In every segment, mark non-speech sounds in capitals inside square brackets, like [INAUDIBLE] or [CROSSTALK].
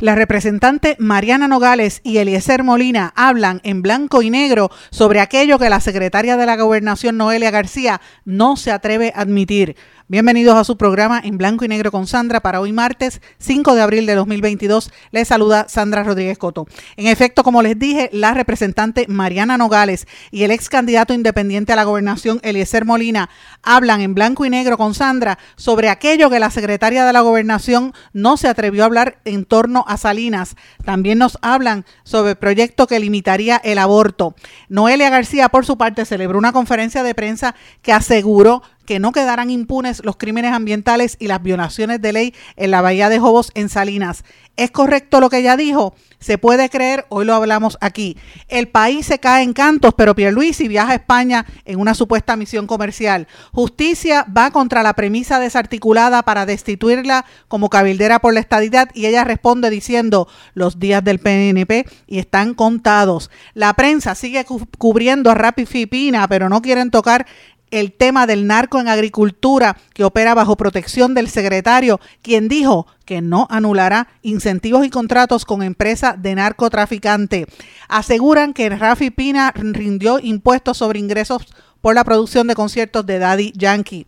La representante Mariana Nogales y Eliezer Molina hablan en blanco y negro sobre aquello que la secretaria de la Gobernación Noelia García no se atreve a admitir. Bienvenidos a su programa en blanco y negro con Sandra para hoy martes 5 de abril de 2022. Les saluda Sandra Rodríguez Coto. En efecto, como les dije, la representante Mariana Nogales y el ex candidato independiente a la gobernación Eliezer Molina hablan en blanco y negro con Sandra sobre aquello que la secretaria de la gobernación no se atrevió a hablar en torno a Salinas. También nos hablan sobre el proyecto que limitaría el aborto. Noelia García, por su parte, celebró una conferencia de prensa que aseguró que no quedarán impunes los crímenes ambientales y las violaciones de ley en la bahía de Jobos en Salinas. ¿Es correcto lo que ella dijo? Se puede creer, hoy lo hablamos aquí. El país se cae en cantos, pero Pierluisi viaja a España en una supuesta misión comercial. Justicia va contra la premisa desarticulada para destituirla como cabildera por la estadidad y ella responde diciendo los días del PNP y están contados. La prensa sigue cubriendo a Rapi Fipina, pero no quieren tocar el tema del narco en agricultura que opera bajo protección del secretario, quien dijo que no anulará incentivos y contratos con empresas de narcotraficante. Aseguran que Rafi Pina rindió impuestos sobre ingresos por la producción de conciertos de Daddy Yankee.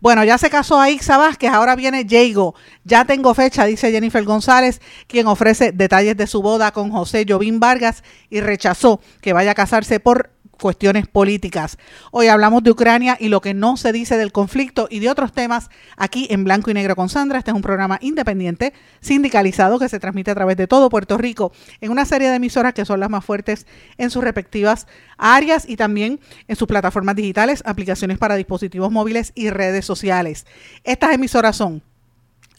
Bueno, ya se casó a Ixa Vázquez, ahora viene Jago. Ya tengo fecha, dice Jennifer González, quien ofrece detalles de su boda con José Jovín Vargas y rechazó que vaya a casarse por cuestiones políticas. Hoy hablamos de Ucrania y lo que no se dice del conflicto y de otros temas aquí en Blanco y Negro con Sandra. Este es un programa independiente, sindicalizado, que se transmite a través de todo Puerto Rico en una serie de emisoras que son las más fuertes en sus respectivas áreas y también en sus plataformas digitales, aplicaciones para dispositivos móviles y redes sociales. Estas emisoras son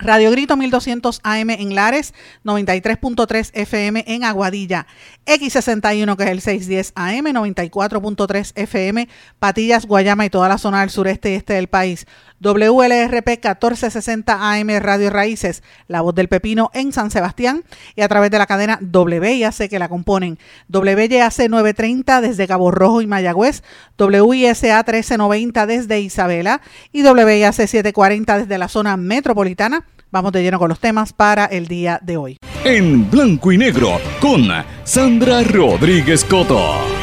Radio Grito 1200 AM en Lares, 93.3 FM en Aguadilla, X61 que es el 610 AM, 94.3 FM, Patillas, Guayama y toda la zona del sureste y este del país. WLRP 1460 AM Radio Raíces, La Voz del Pepino en San Sebastián y a través de la cadena WIAC que la componen. WYAC 930 desde Cabo Rojo y Mayagüez, WISA 1390 desde Isabela y WIAC 740 desde la zona metropolitana. Vamos de lleno con los temas para el día de hoy. En blanco y negro con Sandra Rodríguez Coto.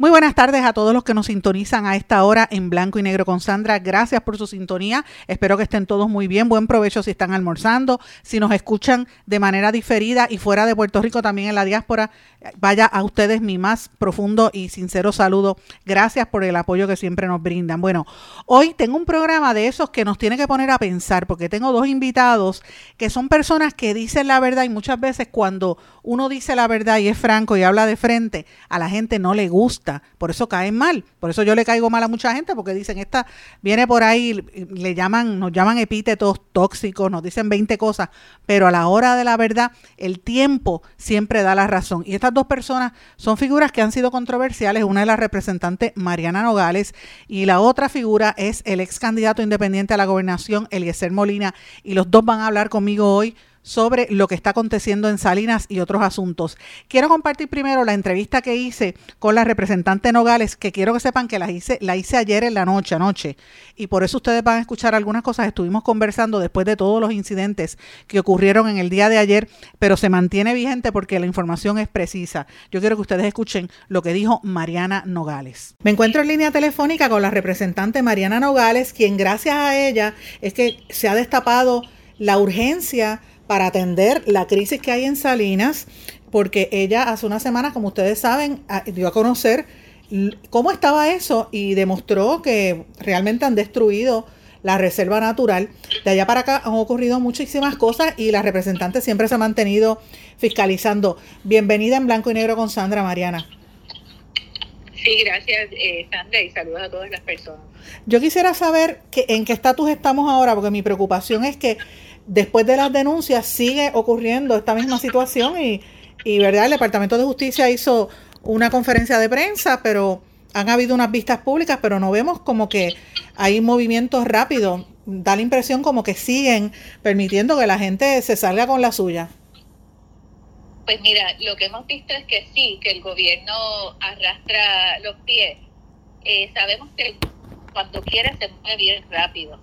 Muy buenas tardes a todos los que nos sintonizan a esta hora en blanco y negro con Sandra. Gracias por su sintonía. Espero que estén todos muy bien. Buen provecho si están almorzando. Si nos escuchan de manera diferida y fuera de Puerto Rico, también en la diáspora, vaya a ustedes mi más profundo y sincero saludo. Gracias por el apoyo que siempre nos brindan. Bueno, hoy tengo un programa de esos que nos tiene que poner a pensar porque tengo dos invitados que son personas que dicen la verdad y muchas veces cuando uno dice la verdad y es franco y habla de frente, a la gente no le gusta por eso caen mal. Por eso yo le caigo mal a mucha gente, porque dicen, esta viene por ahí, le llaman, nos llaman epítetos tóxicos, nos dicen 20 cosas, pero a la hora de la verdad, el tiempo siempre da la razón. Y estas dos personas son figuras que han sido controversiales. Una es la representante Mariana Nogales y la otra figura es el ex candidato independiente a la gobernación, Eliezer Molina. Y los dos van a hablar conmigo hoy sobre lo que está aconteciendo en Salinas y otros asuntos. Quiero compartir primero la entrevista que hice con la representante Nogales, que quiero que sepan que la hice, la hice ayer en la noche, anoche, y por eso ustedes van a escuchar algunas cosas. Estuvimos conversando después de todos los incidentes que ocurrieron en el día de ayer, pero se mantiene vigente porque la información es precisa. Yo quiero que ustedes escuchen lo que dijo Mariana Nogales. Me encuentro en línea telefónica con la representante Mariana Nogales, quien gracias a ella es que se ha destapado la urgencia para atender la crisis que hay en Salinas, porque ella hace unas semanas, como ustedes saben, dio a conocer cómo estaba eso y demostró que realmente han destruido la reserva natural. De allá para acá han ocurrido muchísimas cosas y la representante siempre se ha mantenido fiscalizando. Bienvenida en blanco y negro con Sandra Mariana. Sí, gracias eh, Sandra y saludos a todas las personas. Yo quisiera saber que, en qué estatus estamos ahora, porque mi preocupación es que después de las denuncias sigue ocurriendo esta misma situación y, y verdad el Departamento de Justicia hizo una conferencia de prensa, pero han habido unas vistas públicas, pero no vemos como que hay movimientos rápidos. Da la impresión como que siguen permitiendo que la gente se salga con la suya. Pues mira, lo que hemos visto es que sí, que el gobierno arrastra los pies. Eh, sabemos que cuando quiere se mueve bien rápido.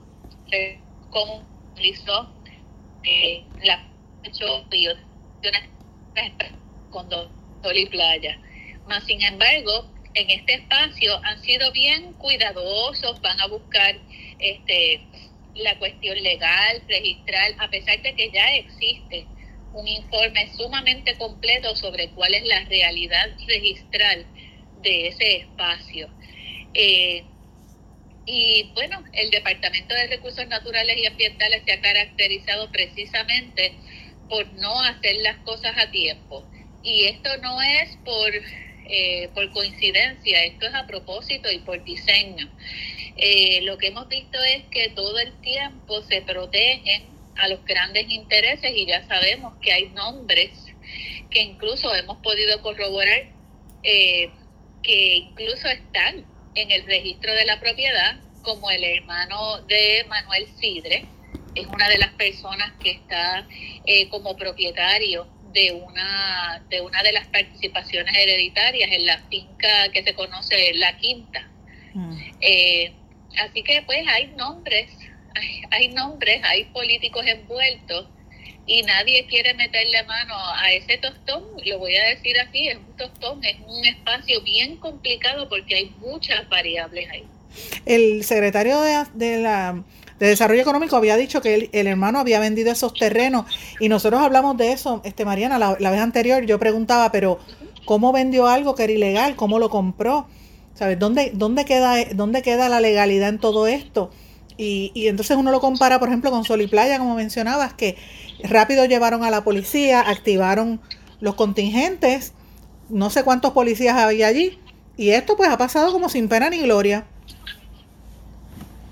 Como hizo eh, la con sol y playa. Más sin embargo, en este espacio han sido bien cuidadosos, van a buscar este la cuestión legal, registrar, a pesar de que ya existe un informe sumamente completo sobre cuál es la realidad registral de ese espacio. Eh, y bueno, el Departamento de Recursos Naturales y Ambientales se ha caracterizado precisamente por no hacer las cosas a tiempo. Y esto no es por, eh, por coincidencia, esto es a propósito y por diseño. Eh, lo que hemos visto es que todo el tiempo se protegen a los grandes intereses y ya sabemos que hay nombres que incluso hemos podido corroborar eh, que incluso están en el registro de la propiedad como el hermano de Manuel Sidre, es una de las personas que está eh, como propietario de una de una de las participaciones hereditarias en la finca que se conoce La Quinta. Mm. Eh, así que pues hay nombres [LAUGHS] hay, nombres, hay políticos envueltos y nadie quiere meterle mano a ese tostón, lo voy a decir así, es un tostón, es un espacio bien complicado porque hay muchas variables ahí. El secretario de, la, de Desarrollo Económico había dicho que el, hermano había vendido esos terrenos y nosotros hablamos de eso, este Mariana, la, vez anterior yo preguntaba, pero ¿cómo vendió algo que era ilegal? ¿Cómo lo compró? ¿Sabes? ¿Dónde, dónde, queda, ¿Dónde queda la legalidad en todo esto? Y, y entonces uno lo compara, por ejemplo, con Sol y Playa, como mencionabas, que rápido llevaron a la policía, activaron los contingentes, no sé cuántos policías había allí, y esto pues ha pasado como sin pena ni gloria.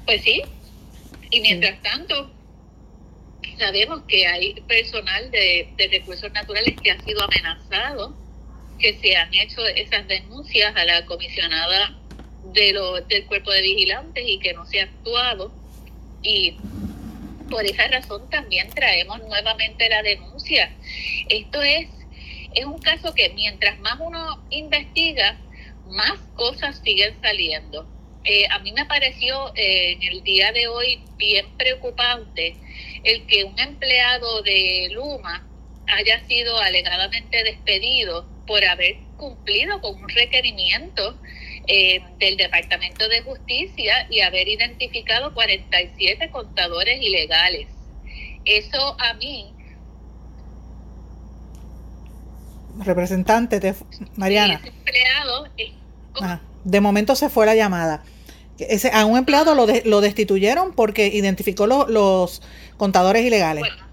Pues sí, y mientras tanto, sabemos que hay personal de, de recursos naturales que ha sido amenazado, que se han hecho esas denuncias a la comisionada de lo, del cuerpo de vigilantes y que no se ha actuado. Y por esa razón también traemos nuevamente la denuncia. Esto es, es un caso que mientras más uno investiga, más cosas siguen saliendo. Eh, a mí me pareció eh, en el día de hoy bien preocupante el que un empleado de Luma haya sido alegadamente despedido por haber cumplido con un requerimiento eh, del Departamento de Justicia y haber identificado 47 contadores ilegales. Eso a mí... Representante de Mariana. empleado de momento se fue la llamada. Ese, a un empleado lo, lo destituyeron porque identificó los contadores ilegales. Bueno,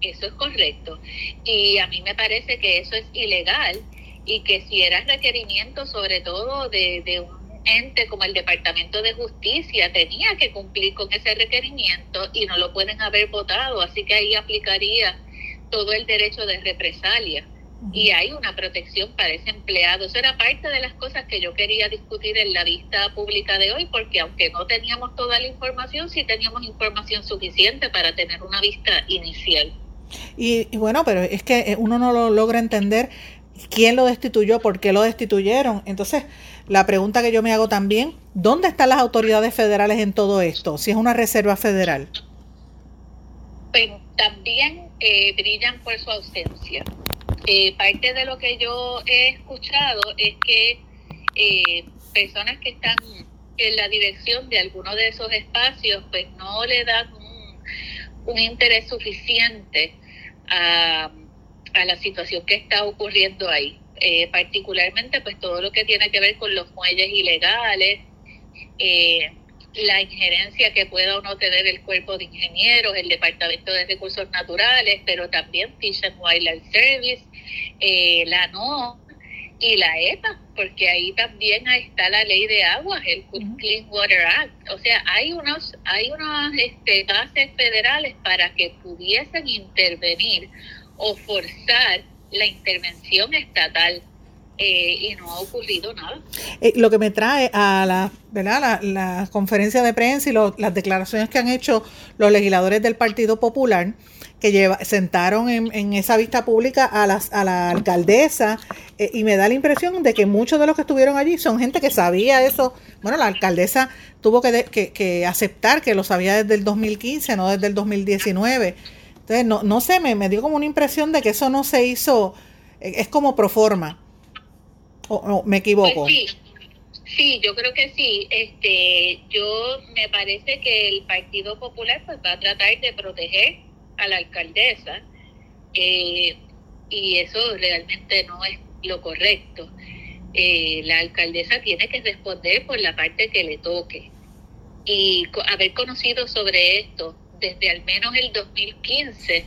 eso es correcto. Y a mí me parece que eso es ilegal y que si era requerimiento sobre todo de, un ente como el Departamento de Justicia tenía que cumplir con ese requerimiento y no lo pueden haber votado, así que ahí aplicaría todo el derecho de represalia y hay una protección para ese empleado. Eso era parte de las cosas que yo quería discutir en la vista pública de hoy, porque aunque no teníamos toda la información, sí teníamos información suficiente para tener una vista inicial. Y, y bueno, pero es que uno no lo logra entender quién lo destituyó, por qué lo destituyeron. Entonces, la pregunta que yo me hago también, ¿dónde están las autoridades federales en todo esto? Si es una reserva federal. Pues también eh, brillan por su ausencia. Eh, parte de lo que yo he escuchado es que eh, personas que están en la dirección de alguno de esos espacios, pues no le dan un interés suficiente a a la situación que está ocurriendo ahí. Eh, particularmente pues todo lo que tiene que ver con los muelles ilegales, eh, la injerencia que pueda o no tener el cuerpo de ingenieros, el Departamento de Recursos Naturales, pero también Fish and Wildlife Service, eh, la NO, y la EPA, porque ahí también está la ley de aguas, el Clean Water Act. O sea, hay unos, hay unas este, bases federales para que pudiesen intervenir o forzar la intervención estatal. Eh, y no ha ocurrido nada. Eh, lo que me trae a la, ¿verdad? la, conferencia de prensa y las declaraciones que han hecho los legisladores del Partido Popular, que lleva, sentaron en, esa vista pública a, las, a la alcaldesa eh, y me da la impresión de que muchos de los que estuvieron allí son gente que sabía eso. Bueno, la alcaldesa tuvo que, que, aceptar que lo sabía desde el 2015, no desde el 2019. Entonces, no, no sé, me, me dio como una impresión de que eso no se hizo, eh, es como pro forma. ¿O, me equivoco? Pues sí. Sí, yo creo que sí. Este, yo me parece que el Partido Popular pues va a tratar de proteger a la alcaldesa eh, y eso realmente no es lo correcto. Eh, la alcaldesa tiene que responder por la parte que le toque y haber conocido sobre esto desde al menos el 2015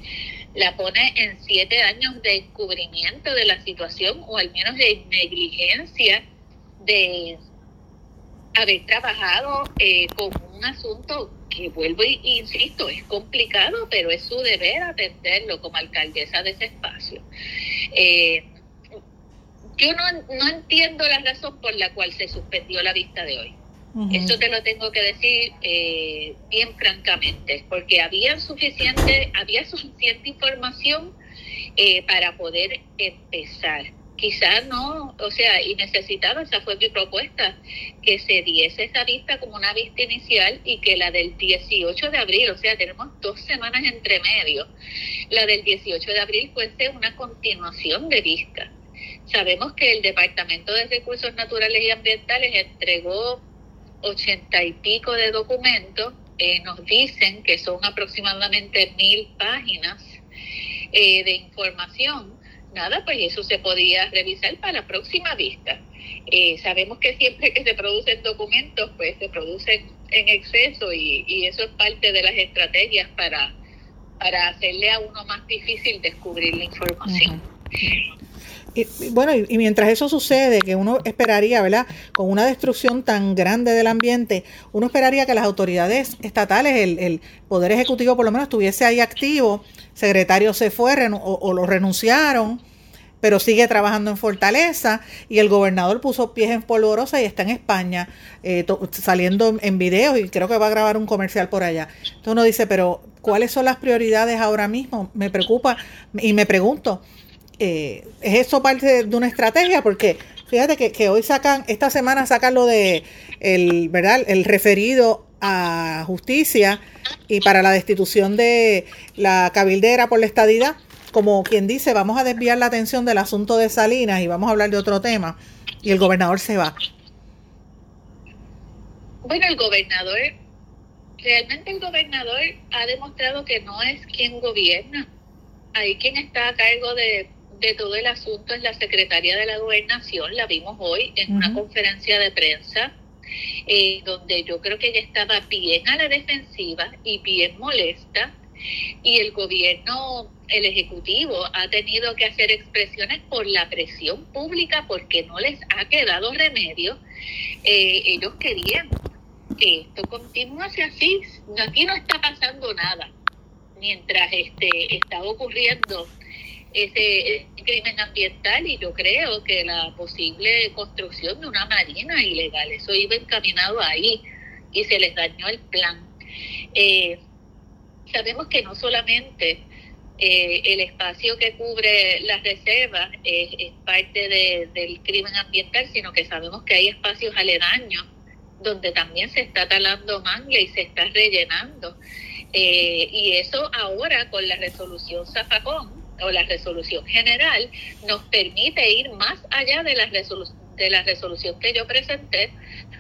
la pone en siete años de encubrimiento de la situación o al menos de negligencia de haber trabajado eh, con un asunto que vuelvo e insisto, es complicado, pero es su deber atenderlo como alcaldesa de ese espacio. Eh, yo no, no, entiendo la razón por la cual se suspendió la vista de hoy. Eso te lo tengo que decir eh, bien francamente, porque había suficiente, había suficiente información eh, para poder empezar quizás no, o sea, y necesitaba, esa fue mi propuesta, que se diese esa vista como una vista inicial y que la del 18 de abril, o sea, tenemos dos semanas entre medio, la del 18 de abril fuese una continuación de vista. Sabemos que el Departamento de Recursos Naturales y Ambientales entregó ochenta y pico de documentos, eh, nos dicen que son aproximadamente mil páginas eh, de información nada, pues eso se podía revisar para la próxima vista. Eh, sabemos que siempre que se producen documentos, pues se producen en exceso y, eso es parte de las estrategias para, para hacerle a uno más difícil descubrir la información. Y, bueno, y, mientras eso sucede, que uno esperaría, ¿verdad? Con una destrucción tan grande del ambiente, uno esperaría que las autoridades estatales, el, el Poder Ejecutivo por lo menos estuviese ahí activo, secretario se fue o, lo renunciaron, pero sigue trabajando en Fortaleza y el gobernador puso pies en polvorosa y está en España eh, saliendo en videos y creo que va a grabar un comercial por allá. Entonces uno dice, pero ¿cuáles son las prioridades ahora mismo? Me preocupa y me pregunto, eh, ¿es eso parte de una estrategia? Porque fíjate que, hoy sacan, esta semana sacan lo de el, ¿verdad? El referido a justicia y para la destitución de la cabildera por la estadidad, como quien dice, vamos a desviar la atención del asunto de Salinas y vamos a hablar de otro tema, y el gobernador se va. Bueno, el gobernador, realmente el gobernador ha demostrado que no es quien gobierna. Ahí quien está a cargo de, todo el asunto es la secretaria de la gobernación, la vimos hoy en una conferencia de prensa eh, donde yo creo que ella estaba bien a la defensiva y bien molesta, y el gobierno, el Ejecutivo, ha tenido que hacer expresiones por la presión pública porque no les ha quedado remedio. Eh, ellos querían que esto continuase así. Aquí no está pasando nada mientras este está ocurriendo ese, crimen ambiental y yo creo que la posible construcción de una marina ilegal, eso iba encaminado ahí y se les dañó el plan. Eh, sabemos que no solamente eh, el espacio que cubre las reservas es, parte del crimen ambiental, sino que sabemos que hay espacios aledaños donde también se está talando manga y se está rellenando. Eh, y eso ahora con la resolución Zafacón o la resolución general nos permite ir más allá de la, de la resolución que yo presenté.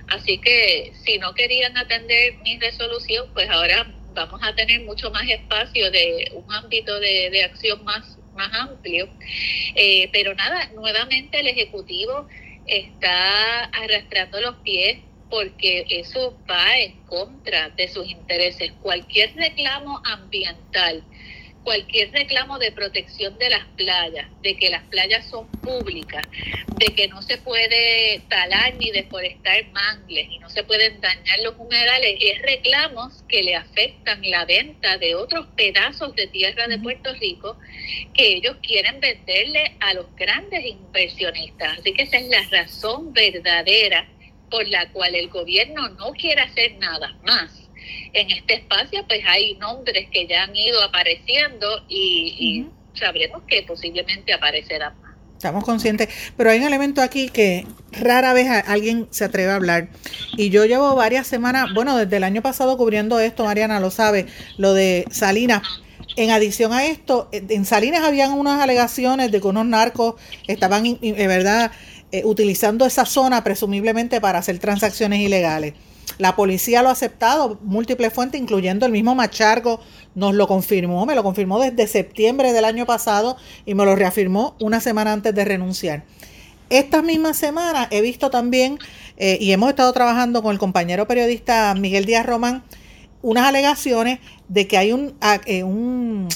Así que si no querían atender mi resolución, pues ahora vamos a tener mucho más espacio de un ámbito de, acción más, más amplio. Eh, pero nada, nuevamente el Ejecutivo está arrastrando los pies porque eso va en contra de sus intereses. Cualquier reclamo ambiental cualquier reclamo de protección de las playas, de que las playas son públicas, de que no se puede talar ni deforestar mangles y no se pueden dañar los humedales, es reclamos que le afectan la venta de otros pedazos de tierra de Puerto Rico que ellos quieren venderle a los grandes inversionistas. Así que esa es la razón verdadera por la cual el gobierno no quiere hacer nada más en este espacio pues hay nombres que ya han ido apareciendo y, sabremos que posiblemente aparecerán más. Estamos conscientes, pero hay un elemento aquí que rara vez alguien se atreve a hablar. Y yo llevo varias semanas, bueno, desde el año pasado cubriendo esto, Mariana lo sabe, lo de Salinas. En adición a esto, en Salinas habían unas alegaciones de que unos narcos estaban, de verdad, eh, utilizando esa zona presumiblemente para hacer transacciones ilegales. La policía lo ha aceptado, múltiples fuentes, incluyendo el mismo Machargo, nos lo confirmó, me lo confirmó desde septiembre del año pasado y me lo reafirmó una semana antes de renunciar. Esta misma semana he visto también, eh, y hemos estado trabajando con el compañero periodista Miguel Díaz Román, unas alegaciones de que hay un, ah, eh, un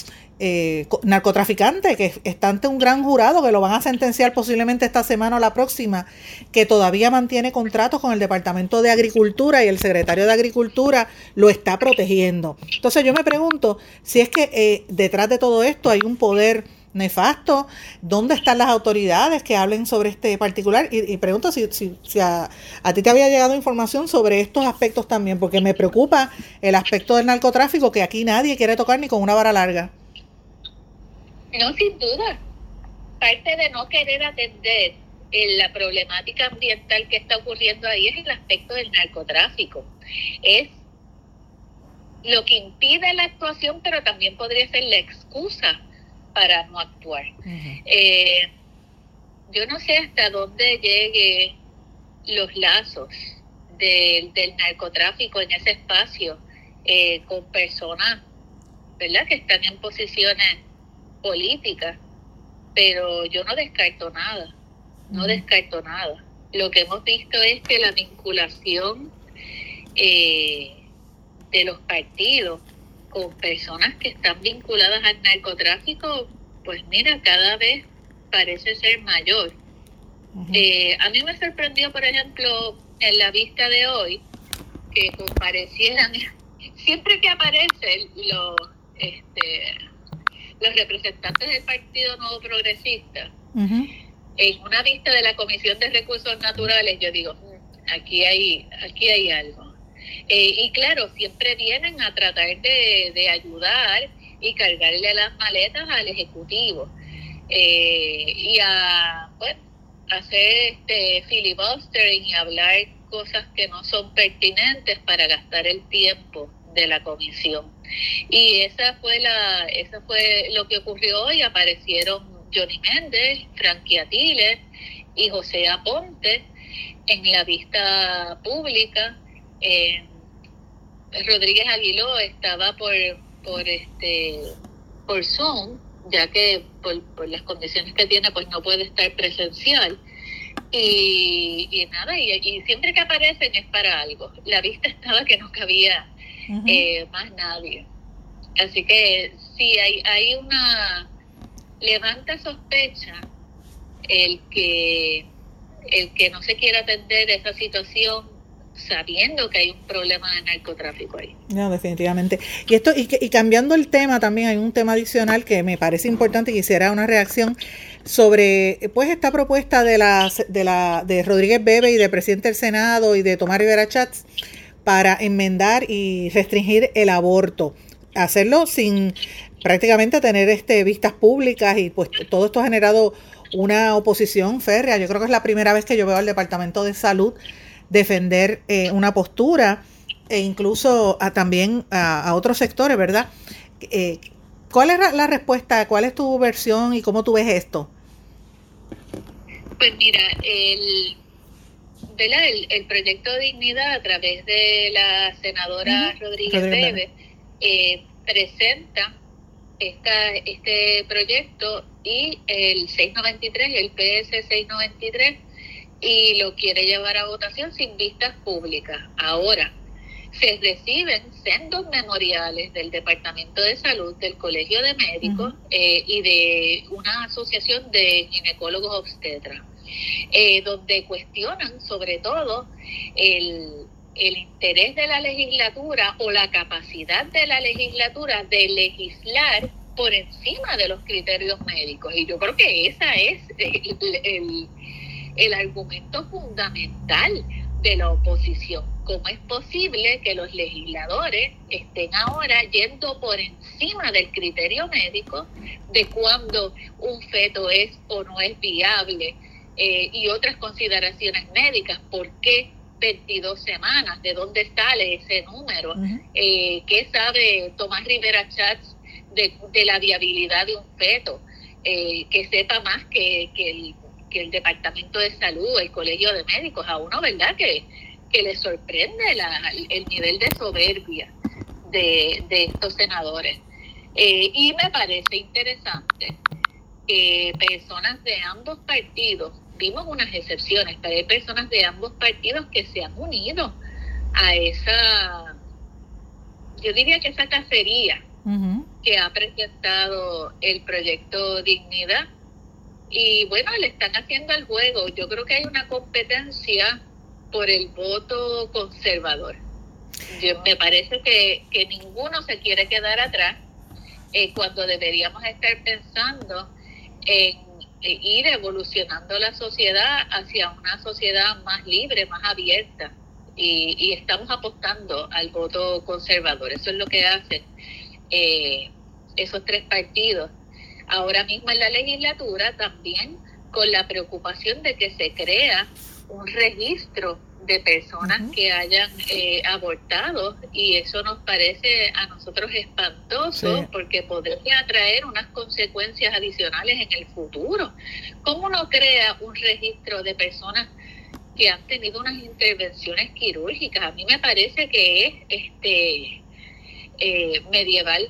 eh, narcotraficante que está ante un gran jurado que lo van a sentenciar posiblemente esta semana o la próxima, que todavía mantiene contratos con el Departamento de Agricultura y el secretario de Agricultura lo está protegiendo. Entonces yo me pregunto si es que eh, detrás de todo esto hay un poder nefasto, ¿dónde están las autoridades que hablen sobre este particular? Y, pregunto si, si, a, a, ti te había llegado información sobre estos aspectos también, porque me preocupa el aspecto del narcotráfico que aquí nadie quiere tocar ni con una vara larga. No, sin duda. Parte de no querer atender la problemática ambiental que está ocurriendo ahí es el aspecto del narcotráfico. Es lo que impide la actuación, pero también podría ser la excusa para no actuar. Eh, yo no sé hasta dónde llegue los lazos del, narcotráfico en ese espacio eh, con personas ¿verdad? que están en posiciones política, pero yo no descarto nada, no descarto nada. Lo que hemos visto es que la vinculación eh, de los partidos con personas que están vinculadas al narcotráfico, pues mira, cada vez parece ser mayor. Eh, a mí me sorprendió, por ejemplo, en la vista de hoy, que comparecieran, [LAUGHS] siempre que aparecen los, este, los representantes del Partido Nuevo Progresista, en una vista de la Comisión de Recursos Naturales, yo digo, mm, aquí hay, aquí hay algo. Eh, y claro, siempre vienen a tratar de, ayudar y cargarle las maletas al Ejecutivo. Eh, y a bueno, hacer este filibustering y hablar cosas que no son pertinentes para gastar el tiempo de la comisión. Y esa fue la, esa fue lo que ocurrió hoy. Aparecieron Johnny Méndez, Frankie Atiles y José Aponte en la vista pública. Rodríguez Aguiló estaba por, por este por Zoom, ya que por, las condiciones que tiene, pues no puede estar presencial. Y, y nada, y, y, siempre que aparecen es para algo. La vista estaba que no cabía eh, más nadie. Así que sí, hay, hay una, levanta sospecha el que, el que no se quiera atender esa situación sabiendo que hay un problema de narcotráfico ahí. No, definitivamente. Y esto y, y cambiando el tema también hay un tema adicional que me parece importante y quisiera una reacción sobre pues esta propuesta de la de la de Rodríguez Bebe y de presidente del Senado y de Tomás Rivera Chats para enmendar y restringir el aborto. Hacerlo sin prácticamente tener este vistas públicas y pues todo esto ha generado una oposición férrea. Yo creo que es la primera vez que yo veo al Departamento de Salud defender eh, una postura e incluso a, también a, otros sectores, ¿verdad? Eh, ¿Cuál es la respuesta? ¿Cuál es tu versión y cómo tú ves esto? Pues mira, el el, proyecto Dignidad a través de la senadora Rodríguez Bebe eh, presenta esta, este proyecto y el 693, el PS 693, y lo quiere llevar a votación sin vistas públicas. Ahora, se reciben sendos memoriales del Departamento de Salud, del Colegio de Médicos eh, y de una asociación de ginecólogos obstetras, eh, donde cuestionan sobre todo el, el interés de la legislatura o la capacidad de la legislatura de legislar por encima de los criterios médicos. Y yo creo que esa es el, el argumento fundamental de la oposición. ¿Cómo es posible que los legisladores estén ahora yendo por encima del criterio médico de cuando un feto es o no es viable eh, y otras consideraciones médicas? ¿Por qué 22 semanas? ¿De dónde sale ese número? Eh, ¿Qué sabe Tomás Rivera Chats de, la viabilidad de un feto? Eh, que sepa más que, que el que el Departamento de Salud, el Colegio de Médicos, a uno, ¿verdad? Que, que le sorprende el nivel de soberbia de, estos senadores. Eh, y me parece interesante que personas de ambos partidos, vimos unas excepciones, pero hay personas de ambos partidos que se han unido a esa, yo diría que esa cacería que ha presentado el proyecto Dignidad y bueno, le están haciendo el juego. Yo creo que hay una competencia por el voto conservador. me parece que, ninguno se quiere quedar atrás eh, cuando deberíamos estar pensando en ir evolucionando la sociedad hacia una sociedad más libre, más abierta. Y, estamos apostando al voto conservador. Eso es lo que hacen eh, esos tres partidos ahora mismo en la legislatura también con la preocupación de que se crea un registro de personas que hayan eh, abortado y eso nos parece a nosotros espantoso porque podría traer unas consecuencias adicionales en el futuro. ¿Cómo uno crea un registro de personas que han tenido unas intervenciones quirúrgicas? A mí me parece que es este eh, medieval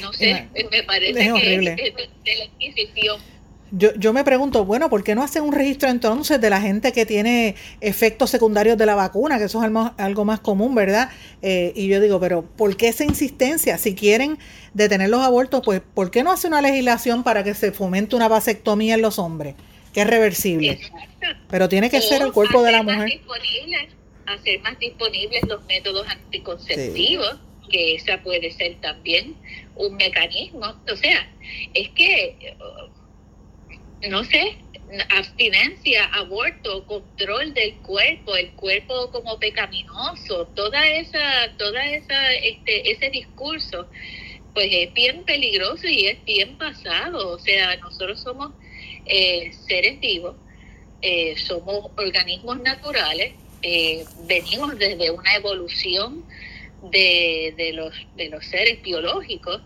no sé, me parece que es de la Inquisición. Yo, yo me pregunto, bueno, ¿por qué no hacen un registro entonces de la gente que tiene efectos secundarios de la vacuna? Que eso es algo, algo más común, ¿verdad? Eh, y yo digo, pero ¿por qué esa insistencia? Si quieren detener los abortos, pues ¿por qué no hace una legislación para que se fomente una vasectomía en los hombres? Que es reversible. Pero tiene que ser el cuerpo de la mujer. hacer más disponibles los métodos anticonceptivos que esa puede ser también un mecanismo. O sea, es que, no sé, abstinencia, aborto, control del cuerpo, el cuerpo como pecaminoso, toda esa, toda esa, este, ese discurso, pues es bien peligroso y es bien pasado. O sea, nosotros somos eh, seres vivos, eh, somos organismos naturales, eh, venimos desde una evolución de, de, los, de los seres biológicos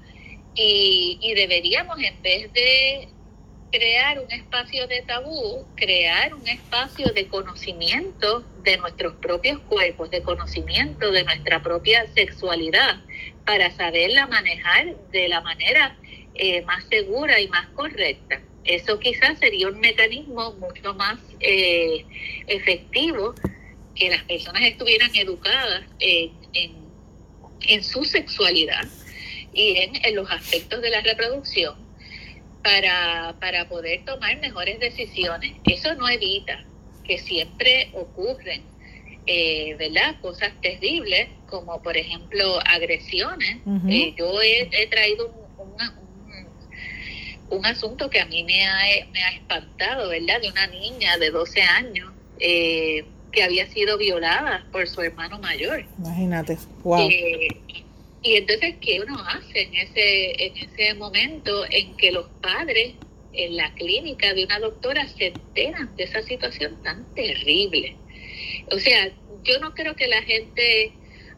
y, y deberíamos en vez de crear un espacio de tabú, crear un espacio de conocimiento de nuestros propios cuerpos, de conocimiento de nuestra propia sexualidad, para saberla manejar de la manera eh, más segura y más correcta. Eso quizás sería un mecanismo mucho más eh, efectivo que las personas estuvieran educadas en, en su sexualidad y en, los aspectos de la reproducción para, para poder tomar mejores decisiones. Eso no evita que siempre ocurren, eh, ¿verdad? Cosas terribles, como por ejemplo agresiones. Eh, yo he, traído un, un, asunto que a mí me ha, me ha espantado, ¿verdad? De una niña de 12 años. Eh, que había sido violada por su hermano mayor. Imagínate, wow. Eh, y entonces, ¿qué uno hace en ese, en ese momento en que los padres en la clínica de una doctora se enteran de esa situación tan terrible? O sea, yo no creo que la gente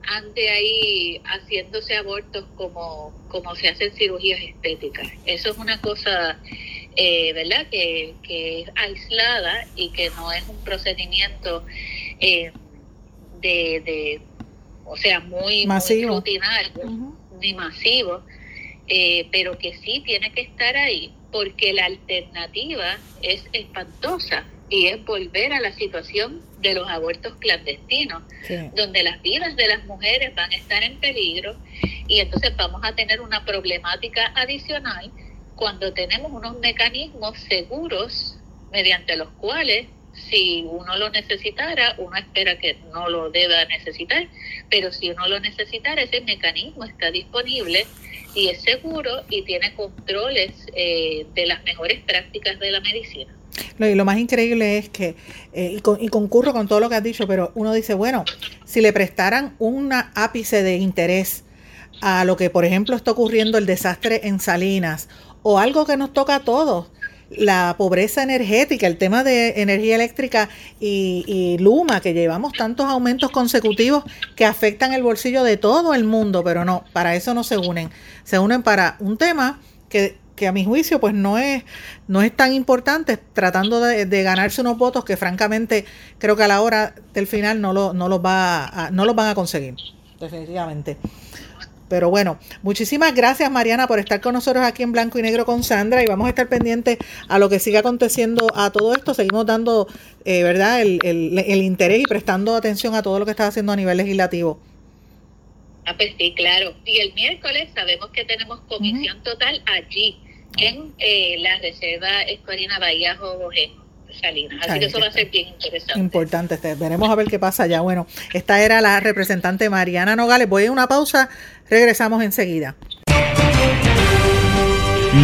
ande ahí haciéndose abortos como, como se hacen cirugías estéticas. Eso es una cosa eh, ¿verdad? Que, que, es aislada y que no es un procedimiento eh, de, de, o sea, muy, masivo. rutinario ni masivo, eh, pero que sí tiene que estar ahí porque la alternativa es espantosa. y es volver a la situación de los abortos clandestinos, donde las vidas de las mujeres van a estar en peligro y entonces vamos a tener una problemática adicional cuando tenemos unos mecanismos seguros mediante los cuales si uno lo necesitara, uno espera que no lo deba necesitar, pero si uno lo necesitara, ese mecanismo está disponible y es seguro y tiene controles eh, de las mejores prácticas de la medicina. y lo más increíble es que, eh, y, y, concurro con todo lo que has dicho, pero uno dice, bueno, si le prestaran un ápice de interés a lo que, por ejemplo, está ocurriendo el desastre en Salinas, o algo que nos toca a todos, la pobreza energética, el tema de energía eléctrica y, Luma, que llevamos tantos aumentos consecutivos que afectan el bolsillo de todo el mundo, pero no, para eso no se unen. Se unen para un tema que, a mi juicio pues no es, no es tan importante, tratando de, ganarse unos votos que francamente creo que a la hora del final no, lo, no, los, va no los van a conseguir, definitivamente. Pero bueno, muchísimas gracias Mariana por estar con nosotros aquí en Blanco y Negro con Sandra y vamos a estar pendientes a lo que siga aconteciendo a todo esto. Seguimos dando, eh, ¿verdad?, el, el, interés y prestando atención a todo lo que está haciendo a nivel legislativo. Ah, pues sí, claro. Y el miércoles sabemos que tenemos comisión total allí, en eh, la Reserva Escuarina Bahía Jojé. Así que eso va a ser bien interesante. Importante, este, veremos a ver qué pasa ya. Bueno, esta era la representante Mariana Nogales. Voy a una pausa, regresamos enseguida.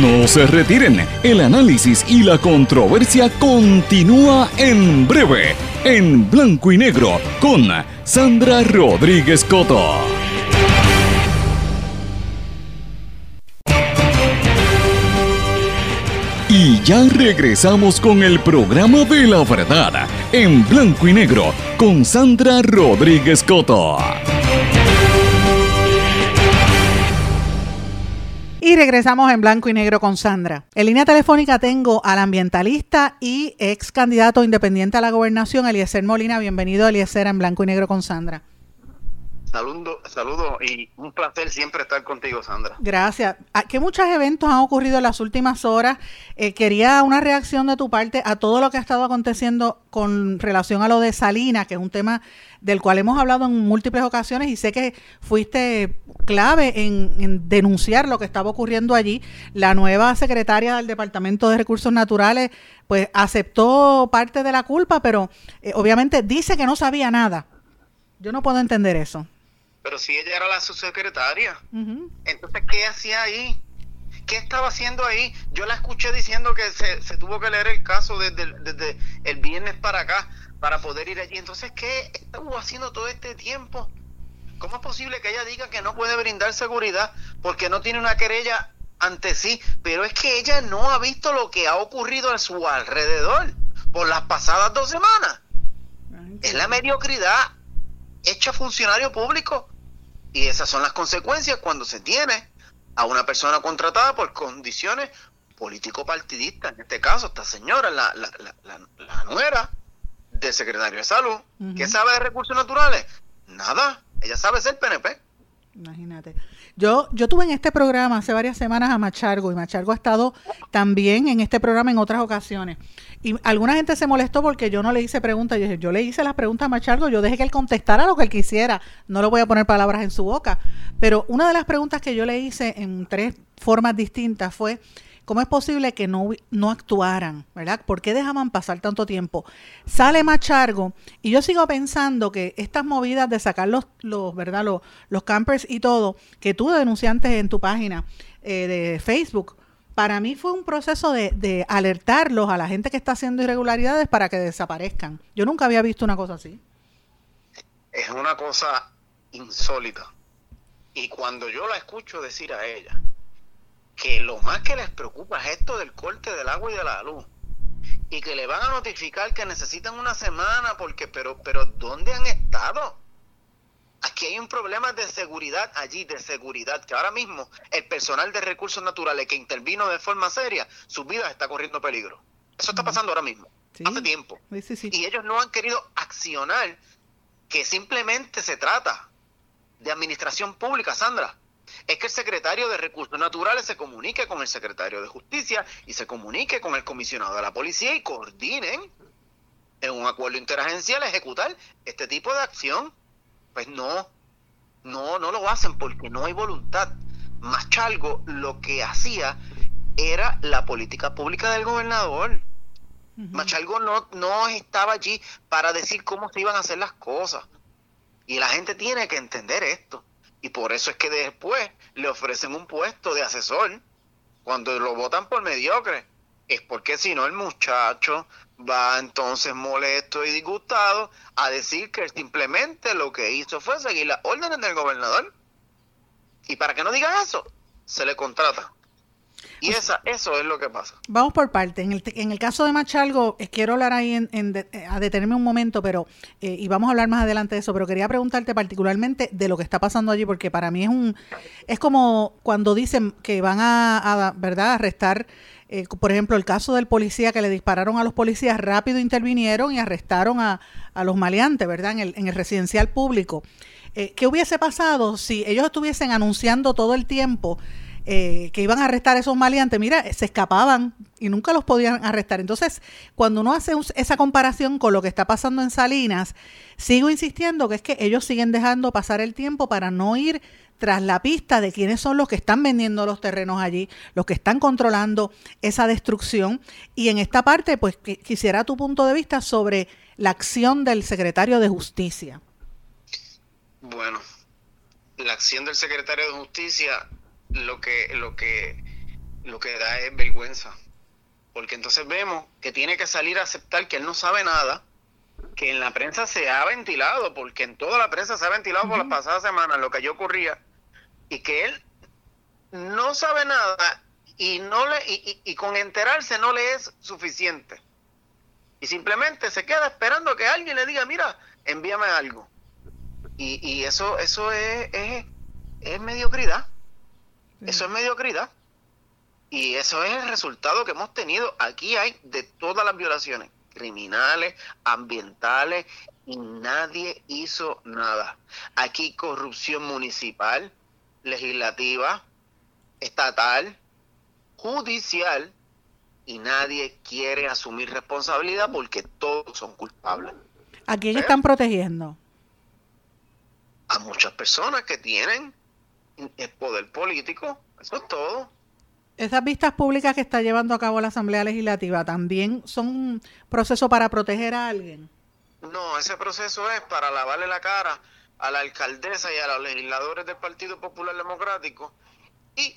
No se retiren, el análisis y la controversia continúa en breve, en blanco y negro, con Sandra Rodríguez Coto. Ya regresamos con el programa de la verdad, en blanco y negro, con Sandra Rodríguez Coto. Y regresamos en blanco y negro con Sandra. En línea telefónica tengo al ambientalista y ex candidato independiente a la gobernación, Eliezer Molina. Bienvenido, Eliezer, en blanco y negro con Sandra. Saludo, saludo y un placer siempre estar contigo, Sandra. Gracias. Ah, ¿Qué muchos eventos han ocurrido en las últimas horas? Eh, quería una reacción de tu parte a todo lo que ha estado aconteciendo con relación a lo de Salinas, que es un tema del cual hemos hablado en múltiples ocasiones y sé que fuiste clave en, denunciar lo que estaba ocurriendo allí. La nueva secretaria del Departamento de Recursos Naturales pues aceptó parte de la culpa, pero eh, obviamente dice que no sabía nada. Yo no puedo entender eso. Pero si ella era la subsecretaria, entonces, ¿qué hacía ahí? ¿Qué estaba haciendo ahí? Yo la escuché diciendo que se, tuvo que leer el caso desde, desde, el viernes para acá para poder ir allí. Entonces, ¿qué estuvo haciendo todo este tiempo? ¿Cómo es posible que ella diga que no puede brindar seguridad porque no tiene una querella ante sí? Pero es que ella no ha visto lo que ha ocurrido a su alrededor por las pasadas dos semanas. Es la mediocridad hecha funcionario público y esas son las consecuencias cuando se tiene a una persona contratada por condiciones político-partidistas. En este caso, esta señora, la, la, la, la nuera del secretario de Salud. ¿Qué sabe de recursos naturales? Nada. Ella sabe ser PNP. Imagínate. Yo, yo tuve en este programa hace varias semanas a Machargo y Machargo ha estado también en este programa en otras ocasiones. Y alguna gente se molestó porque yo no le hice preguntas. Yo, yo le hice las preguntas a Machargo, yo dejé que él contestara lo que él quisiera. No le voy a poner palabras en su boca. Pero una de las preguntas que yo le hice en tres formas distintas fue ¿Cómo es posible que no, no actuaran? ¿Verdad? ¿Por qué dejaban pasar tanto tiempo? Sale Machargo y yo sigo pensando que estas movidas de sacar los, los ¿verdad? Los, los campers y todo, que tú denunciaste en tu página eh, de Facebook, para mí fue un proceso de, de, alertarlos a la gente que está haciendo irregularidades para que desaparezcan. Yo nunca había visto una cosa así. Es una cosa insólita. Y cuando yo la escucho decir a ella, que lo más que les preocupa es esto del corte del agua y de la luz y que le van a notificar que necesitan una semana porque pero pero ¿dónde han estado? Aquí hay un problema de seguridad allí, de seguridad, que ahora mismo el personal de recursos naturales que intervino de forma seria, su vida está corriendo peligro. Eso está pasando ahora mismo, hace tiempo. y ellos no han querido accionar, que simplemente se trata de administración pública, Sandra es que el secretario de Recursos Naturales se comunique con el secretario de Justicia y se comunique con el comisionado de la policía y coordinen en un acuerdo interagencial ejecutar este tipo de acción. Pues no, no, no lo hacen porque no hay voluntad. Machalgo lo que hacía era la política pública del gobernador. Machalgo no, no estaba allí para decir cómo se iban a hacer las cosas. Y la gente tiene que entender esto. Y por eso es que después le ofrecen un puesto de asesor cuando lo votan por mediocre. Es porque si no el muchacho va entonces molesto y disgustado a decir que simplemente lo que hizo fue seguir las órdenes del gobernador. Y para que no digan eso, se le contrata. Y esa, eso es lo que pasa. Vamos por parte. En el, en el caso de Machalgo, eh, quiero hablar ahí en, eh, a detenerme un momento, pero eh, y vamos a hablar más adelante de eso, pero quería preguntarte particularmente de lo que está pasando allí, porque para mí es un es como cuando dicen que van a, verdad arrestar por ejemplo, el caso del policía que le dispararon a los policías, rápido intervinieron y arrestaron a, a los maleantes, ¿verdad? En el, en el residencial público. ¿Qué hubiese pasado si ellos estuviesen anunciando todo el tiempo eh, que iban a arrestar a esos maleantes, mira, se escapaban y nunca los podían arrestar. Entonces, cuando uno hace esa comparación con lo que está pasando en Salinas, sigo insistiendo que es que ellos siguen dejando pasar el tiempo para no ir tras la pista de quiénes son los que están vendiendo los terrenos allí, los que están controlando esa destrucción. Y en esta parte, pues quisiera tu punto de vista sobre la acción del secretario de Justicia. Bueno, la acción del secretario de Justicia lo que, lo que, lo que da es vergüenza. Porque entonces vemos que tiene que salir a aceptar que él no sabe nada, que en la prensa se ha ventilado, porque en toda la prensa se ha ventilado por las pasadas semanas lo que allí ocurría, y que él no sabe nada y no le y, y, con enterarse no le es suficiente. Y simplemente se queda esperando que alguien le diga, mira, envíame algo. Y, y eso, eso es, es, es mediocridad. Eso es mediocridad. Y eso es el resultado que hemos tenido. Aquí hay de todas las violaciones, criminales, ambientales, y nadie hizo nada. Aquí corrupción municipal, legislativa, estatal, judicial, y nadie quiere asumir responsabilidad porque todos son culpables. ¿A quién están protegiendo? A muchas personas que tienen el poder político, eso es todo. Esas vistas públicas que está llevando a cabo la Asamblea Legislativa también son un proceso para proteger a alguien. No, ese proceso es para lavarle la cara a la alcaldesa y a los legisladores del Partido Popular Democrático y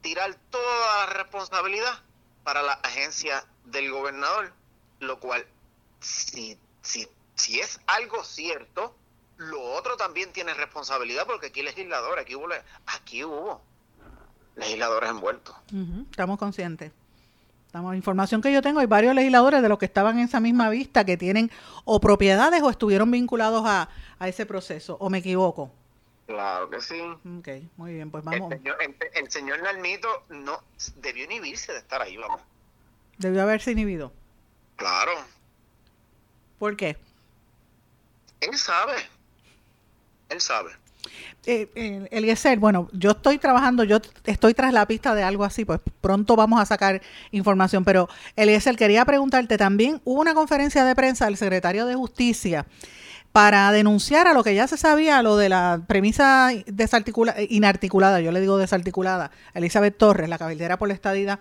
tirar toda la responsabilidad para la agencia del gobernador, lo cual, si, si, si es algo cierto, lo otro también tiene responsabilidad porque aquí legisladores, aquí hubo, aquí hubo legisladores envueltos. estamos conscientes. Estamos, información que yo tengo, hay varios legisladores de los que estaban en esa misma vista que tienen o propiedades o estuvieron vinculados a, ese proceso, o me equivoco. Claro que sí. Ok, muy bien, pues vamos. El señor, el, señor Nalmito no debió inhibirse de estar ahí, vamos. Debió haberse inhibido. Claro. ¿Por qué? Él sabe él sabe. Eh, eh, Eliezer, bueno, yo estoy trabajando, yo estoy tras la pista de algo así, pues pronto vamos a sacar información, pero Eliezer, quería preguntarte también, hubo una conferencia de prensa del secretario de Justicia para denunciar a lo que ya se sabía, lo de la premisa desarticula, inarticulada, yo le digo desarticulada, Elizabeth Torres, la cabildera por la estadidad,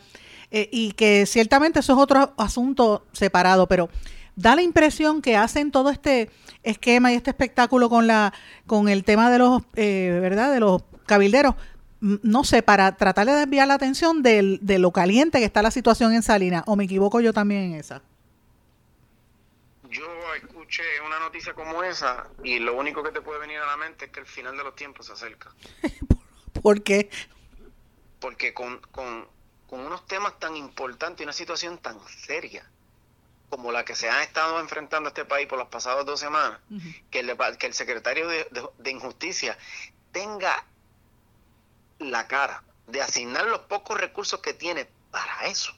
eh, y que ciertamente eso es otro asunto separado, pero da la impresión que hacen todo este esquema y este espectáculo con la con el tema de los eh, verdad de los cabilderos no sé para tratar de desviar la atención de lo caliente que está la situación en Salinas o me equivoco yo también en esa yo escuché una noticia como esa y lo único que te puede venir a la mente es que el final de los tiempos se acerca. [LAUGHS] ¿por qué? porque con, con, con unos temas tan importantes y una situación tan seria como la que se ha estado enfrentando este país por las pasadas dos semanas, que, el, que el secretario de, Injusticia tenga la cara de asignar los pocos recursos que tiene para eso,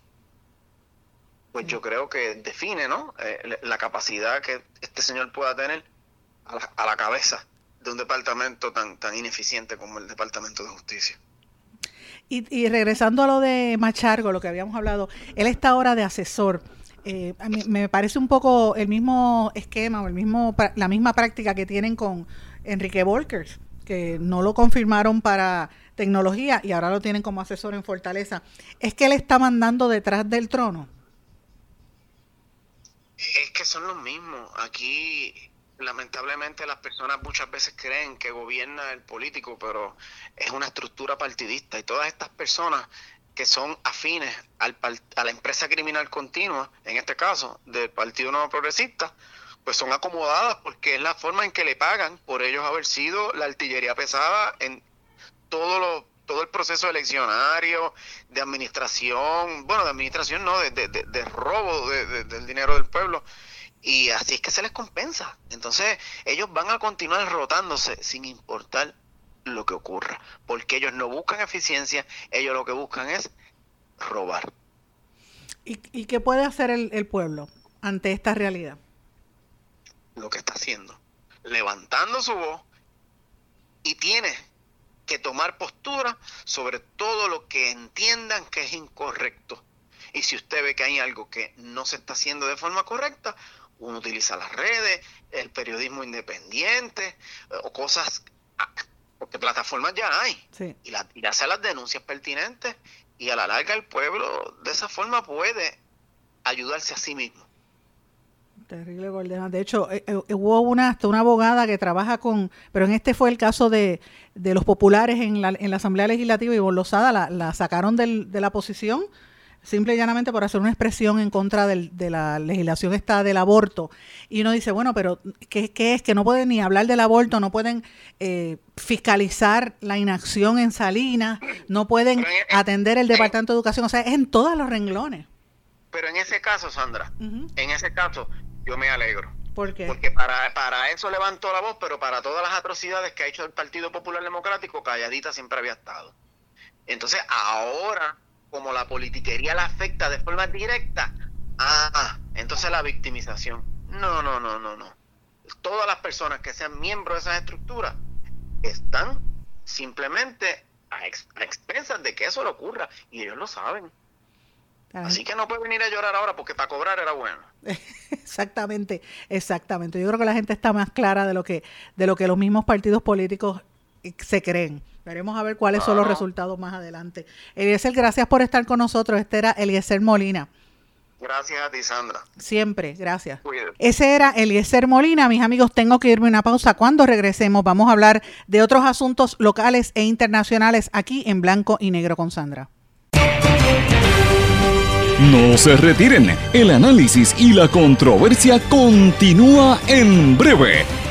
pues yo creo que define ¿no? Eh, la capacidad que este señor pueda tener a la, cabeza de un departamento tan, tan ineficiente como el Departamento de Justicia. Y, y regresando a lo de Machargo, lo que habíamos hablado, él está ahora de asesor Eh, me parece un poco el mismo esquema o el mismo la misma práctica que tienen con Enrique Volkers, que no lo confirmaron para tecnología y ahora lo tienen como asesor en Fortaleza. ¿Es que él está mandando detrás del trono? Es que son los mismos. Aquí lamentablemente las personas muchas veces creen que gobierna el político, pero es una estructura partidista y todas estas personas que son afines al, a la empresa criminal continua, en este caso del Partido Nuevo Progresista, pues son acomodadas porque es la forma en que le pagan por ellos haber sido la artillería pesada en todo lo todo el proceso eleccionario, de administración, bueno, de administración no, de, de, de robo del dinero del pueblo. Y así es que se les compensa. Entonces ellos van a continuar rotándose sin importar lo que ocurra, porque ellos no buscan eficiencia, ellos lo que buscan es robar. ¿Y, y qué puede hacer el, el pueblo ante esta realidad? Lo que está haciendo, levantando su voz y tiene que tomar postura sobre todo lo que entiendan que es incorrecto. Y si usted ve que hay algo que no se está haciendo de forma correcta, uno utiliza las redes, el periodismo independiente eh, o cosas, porque plataformas ya hay, y, la, y hacer las denuncias pertinentes. Y a la larga el pueblo de esa forma puede ayudarse a sí mismo. Terrible De hecho, eh, eh, hubo una hasta una abogada que trabaja con, pero en este fue el caso de, de los populares en la, en la Asamblea Legislativa y Bolosada la, la sacaron del, de la posición simple y llanamente por hacer una expresión en contra de la legislación esta del aborto. Y uno dice, bueno, pero ¿qué, es? Que no pueden ni hablar del aborto, no pueden eh, fiscalizar la inacción en Salinas, no pueden atender el Departamento de Educación, o sea, es en todos los renglones. Pero en ese caso, Sandra, en ese caso, yo me alegro. ¿Por qué? Porque para, para eso levantó la voz, pero para todas las atrocidades que ha hecho el Partido Popular Democrático, calladita siempre había estado. Entonces, ahora como la politiquería la afecta de forma directa, ah, entonces la victimización. No, no, no, no, no. Todas las personas que sean miembros de esas estructuras están simplemente a, expensas de que eso le ocurra y ellos lo saben. Así que no puede venir a llorar ahora porque para cobrar era bueno. [LAUGHS] exactamente, exactamente. Yo creo que la gente está más clara de lo que de lo que los mismos partidos políticos se creen. Veremos a ver cuáles son los resultados más adelante. Eliezer, gracias por estar con nosotros. Este era Eliezer Molina. Gracias a ti, Sandra. Siempre, gracias. Ese era Eliezer Molina. Mis amigos, tengo que irme una pausa. Cuando regresemos, vamos a hablar de otros asuntos locales e internacionales aquí en Blanco y Negro con Sandra. No se retiren, el análisis y la controversia continúa en breve,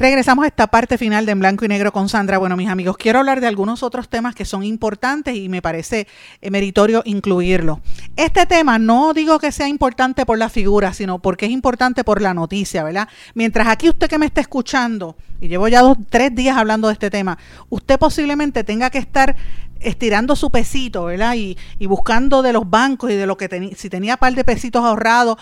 Regresamos a esta parte final de En Blanco y Negro con Sandra. Bueno, mis amigos, quiero hablar de algunos otros temas que son importantes y me parece eh, meritorio incluirlo. Este tema no digo que sea importante por la figura, sino porque es importante por la noticia, ¿verdad? Mientras aquí usted que me está escuchando, y llevo ya dos, tres días hablando de este tema, usted posiblemente tenga que estar estirando su pesito, ¿verdad? Y, y, buscando de los bancos y de lo que tenía, si tenía par de pesitos ahorrados,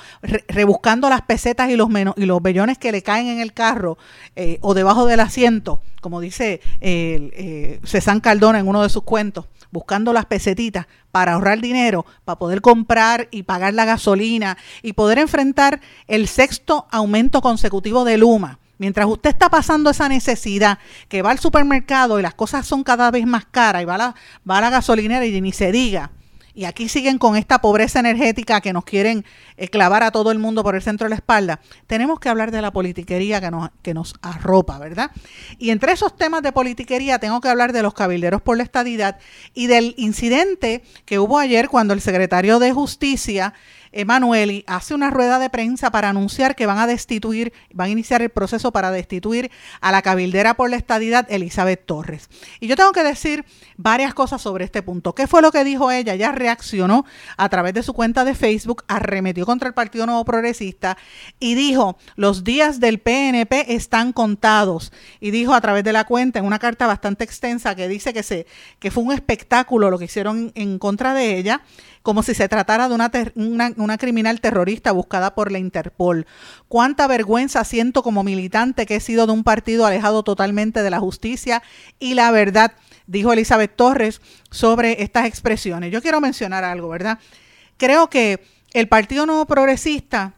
rebuscando las pesetas y los, menos, y los bellones que le caen en el carro eh, o debajo del asiento, como dice eh, eh, César Cardona en uno de sus cuentos, buscando las pesetitas para ahorrar dinero, para poder comprar y pagar la gasolina y poder enfrentar el sexto aumento consecutivo de Luma Mientras usted está pasando esa necesidad, que va al supermercado y las cosas son cada vez más caras y va a la, va a la gasolinera y ni se diga, y aquí siguen con esta pobreza energética que nos quieren clavar a todo el mundo por el centro de la espalda, tenemos que hablar de la politiquería que nos, que nos arropa, ¿verdad? Y entre esos temas de politiquería tengo que hablar de los cabilderos por la estadidad y del incidente que hubo ayer cuando el secretario de Justicia Emanueli hace una rueda de prensa para anunciar que van a destituir, van a iniciar el proceso para destituir a la cabildera por la estadidad Elizabeth Torres. Y yo tengo que decir varias cosas sobre este punto. ¿Qué fue lo que dijo ella? Ella reaccionó a través de su cuenta de Facebook, arremetió contra el Partido Nuevo Progresista y dijo, los días del PNP están contados. Y dijo a través de la cuenta en una carta bastante extensa que dice que, se, que fue un espectáculo lo que hicieron en contra de ella como si se tratara de una, criminal terrorista buscada por la Interpol. Cuánta vergüenza siento como militante que he sido de un partido alejado totalmente de la justicia y la verdad, dijo Elizabeth Torres sobre estas expresiones. Yo quiero mencionar algo, ¿verdad? Creo que el Partido Nuevo Progresista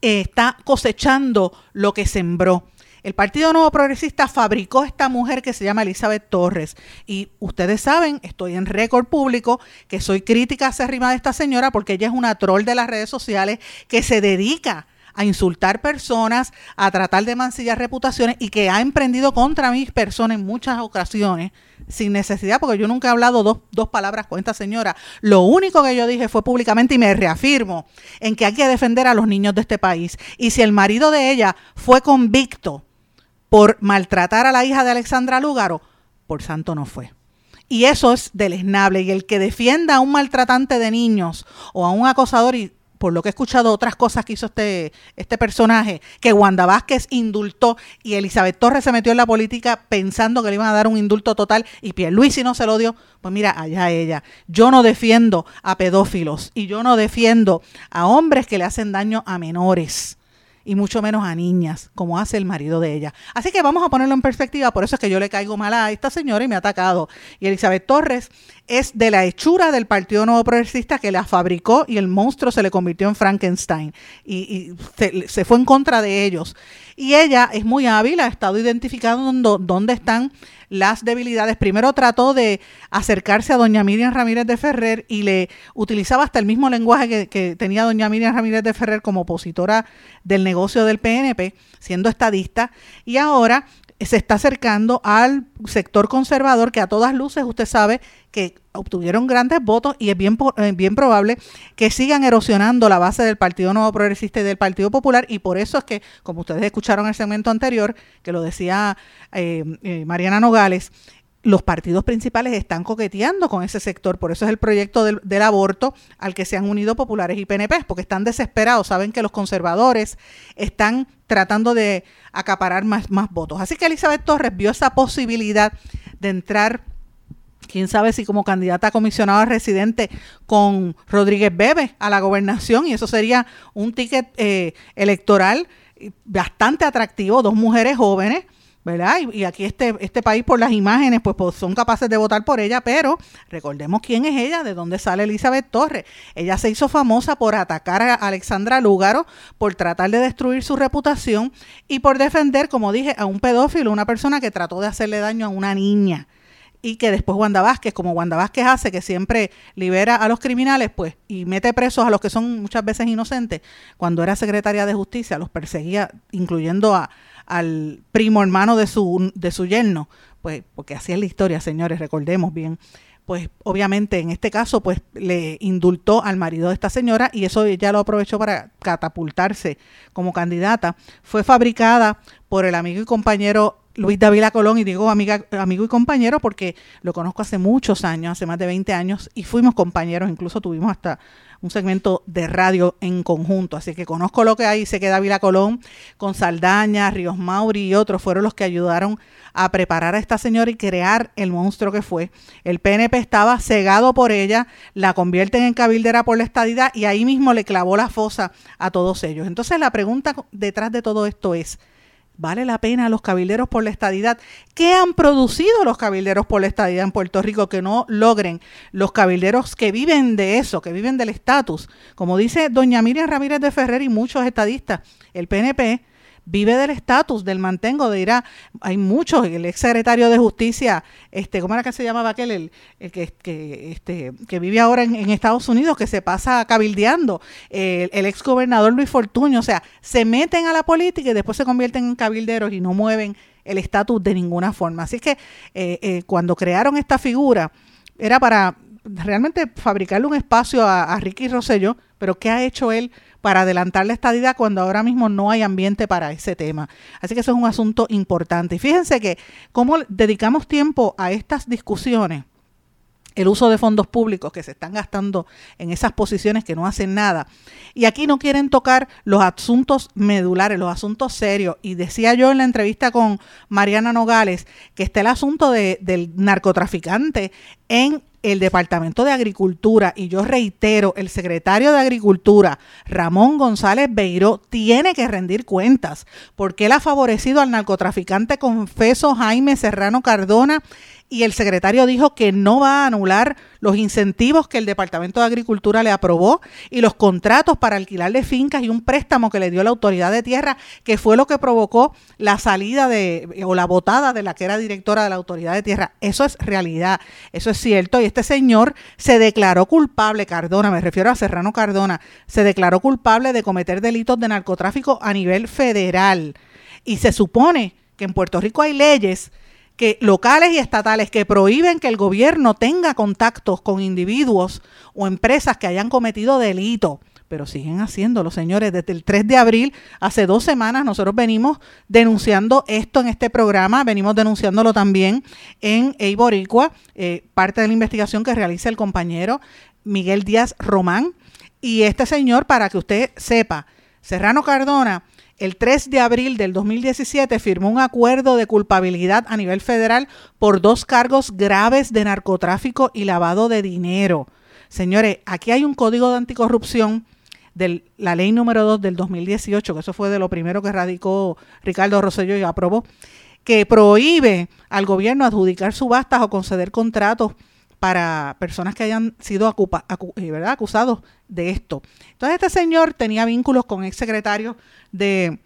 está cosechando lo que sembró. El Partido Nuevo Progresista fabricó esta mujer que se llama Elizabeth Torres. Y ustedes saben, estoy en récord público, que soy crítica acérrima de esta señora porque ella es una troll de las redes sociales que se dedica a insultar personas, a tratar de mancillar reputaciones y que ha emprendido contra mis personas en muchas ocasiones sin necesidad, porque yo nunca he hablado dos, dos, palabras con esta señora. Lo único que yo dije fue públicamente y me reafirmo en que hay que defender a los niños de este país. Y si el marido de ella fue convicto por maltratar a la hija de Alexandra Lúgaro, por santo no fue. Y eso es deleznable. Y el que defienda a un maltratante de niños o a un acosador, y por lo que he escuchado otras cosas que hizo este, este personaje, que Wanda Vázquez indultó y Elizabeth Torres se metió en la política pensando que le iban a dar un indulto total y Pierluisi no se lo dio, pues mira, allá ella. Yo no defiendo a pedófilos y yo no defiendo a hombres que le hacen daño a menores y mucho menos a niñas, como hace el marido de ella. Así que vamos a ponerlo en perspectiva, por eso es que yo le caigo mal a esta señora y me ha atacado. Y Elizabeth Torres es de la hechura del Partido Nuevo Progresista que la fabricó y el monstruo se le convirtió en Frankenstein y, se, fue en contra de ellos. Y ella es muy hábil, ha estado identificando dónde están las debilidades. Primero trató de acercarse a doña Miriam Ramírez de Ferrer y le utilizaba hasta el mismo lenguaje que, que tenía doña Miriam Ramírez de Ferrer como opositora del negocio del PNP, siendo estadista, y ahora se está acercando al sector conservador que a todas luces usted sabe que obtuvieron grandes votos y es bien, eh, bien probable que sigan erosionando la base del Partido Nuevo Progresista y del Partido Popular. Y por eso es que, como ustedes escucharon en el segmento anterior, que lo decía eh, eh, Mariana Nogales, los partidos principales están coqueteando con ese sector. Por eso es el proyecto del, aborto al que se han unido populares y PNP, porque están desesperados. Saben que los conservadores están tratando de acaparar más, votos. Así que Elizabeth Torres vio esa posibilidad de entrar quién sabe si como candidata a comisionado residente con Rodríguez Bebe a la gobernación y eso sería un ticket eh, electoral bastante atractivo, dos mujeres jóvenes ¿verdad? Y, aquí este, este país por las imágenes pues, pues, son capaces de votar por ella, pero recordemos quién es ella, de dónde sale Elizabeth Torres. Ella se hizo famosa por atacar a Alexandra Lúgaro, por tratar de destruir su reputación y por defender, como dije, a un pedófilo, una persona que trató de hacerle daño a una niña y que después Wanda Vázquez, como Wanda Vázquez hace, que siempre libera a los criminales, pues, y mete presos a los que son muchas veces inocentes, cuando era secretaria de justicia, los perseguía, incluyendo a, al primo hermano de su, de su yerno, pues porque así es la historia, señores, recordemos bien. pues obviamente en este caso pues le indultó al marido de esta señora y eso ya lo aprovechó para catapultarse como candidata. Fue fabricada por el amigo y compañero Luis Davila Colón, y digo amiga, amigo y compañero porque lo conozco hace muchos años, hace más de 20 años, y fuimos compañeros, incluso tuvimos hasta un segmento de radio en conjunto. Así que conozco lo que hay, sé que Davila Colón con Saldaña, Ríos Mauri y otros fueron los que ayudaron a preparar a esta señora y crear el monstruo que fue. El PNP estaba cegado por ella, la convierten en cabildera por la estadidad y ahí mismo le clavó la fosa a todos ellos. Entonces la pregunta detrás de todo esto es, ¿Vale la pena los cabilderos por la estadidad? ¿Qué han producido los cabilderos por la estadidad en Puerto Rico que no logren los cabilderos que viven de eso, que viven del estatus? Como dice doña Miriam Ramírez de Ferrer y muchos estadistas, el PNP vive del estatus, del mantengo, de ir a, hay muchos, el ex secretario de justicia, este, ¿cómo era que se llamaba aquel? El, que, que, este, que vive ahora en, Estados Unidos, que se pasa cabildeando, el, el ex gobernador Luis Fortuño, o sea, se meten a la política y después se convierten en cabilderos y no mueven el estatus de ninguna forma. Así que eh, eh, cuando crearon esta figura, era para realmente fabricarle un espacio a, a Ricky Rosselló, pero ¿qué ha hecho él para adelantar la estadidad cuando ahora mismo no hay ambiente para ese tema? Así que eso es un asunto importante. Y fíjense que cómo dedicamos tiempo a estas discusiones, el uso de fondos públicos que se están gastando en esas posiciones que no hacen nada. Y aquí no quieren tocar los asuntos medulares, los asuntos serios. Y decía yo en la entrevista con Mariana Nogales que está el asunto de, del narcotraficante en el Departamento de Agricultura, y yo reitero, el secretario de Agricultura, Ramón González Beiró, tiene que rendir cuentas, porque él ha favorecido al narcotraficante confeso Jaime Serrano Cardona y el secretario dijo que no va a anular los incentivos que el Departamento de Agricultura le aprobó y los contratos para alquilarle fincas y un préstamo que le dio la autoridad de tierra, que fue lo que provocó la salida de o la votada de la que era directora de la autoridad de tierra. Eso es realidad, eso es cierto. Y este señor se declaró culpable, Cardona, me refiero a Serrano Cardona, se declaró culpable de cometer delitos de narcotráfico a nivel federal. Y se supone que en Puerto Rico hay leyes que locales y estatales que prohíben que el gobierno tenga contactos con individuos o empresas que hayan cometido delito. Pero siguen haciéndolo, señores. Desde el 3 de abril, hace dos semanas, nosotros venimos denunciando esto en este programa, venimos denunciándolo también en Eiboricua, eh, parte de la investigación que realiza el compañero Miguel Díaz Román. Y este señor, para que usted sepa, Serrano Cardona el 3 de abril del 2017 firmó un acuerdo de culpabilidad a nivel federal por dos cargos graves de narcotráfico y lavado de dinero. Señores, aquí hay un código de anticorrupción de la ley número 2 del 2018, que eso fue de lo primero que radicó Ricardo Rosselló y aprobó, que prohíbe al gobierno adjudicar subastas o conceder contratos para personas que hayan sido eh, ¿verdad? acusados de esto. Entonces este señor tenía vínculos con exsecretarios de,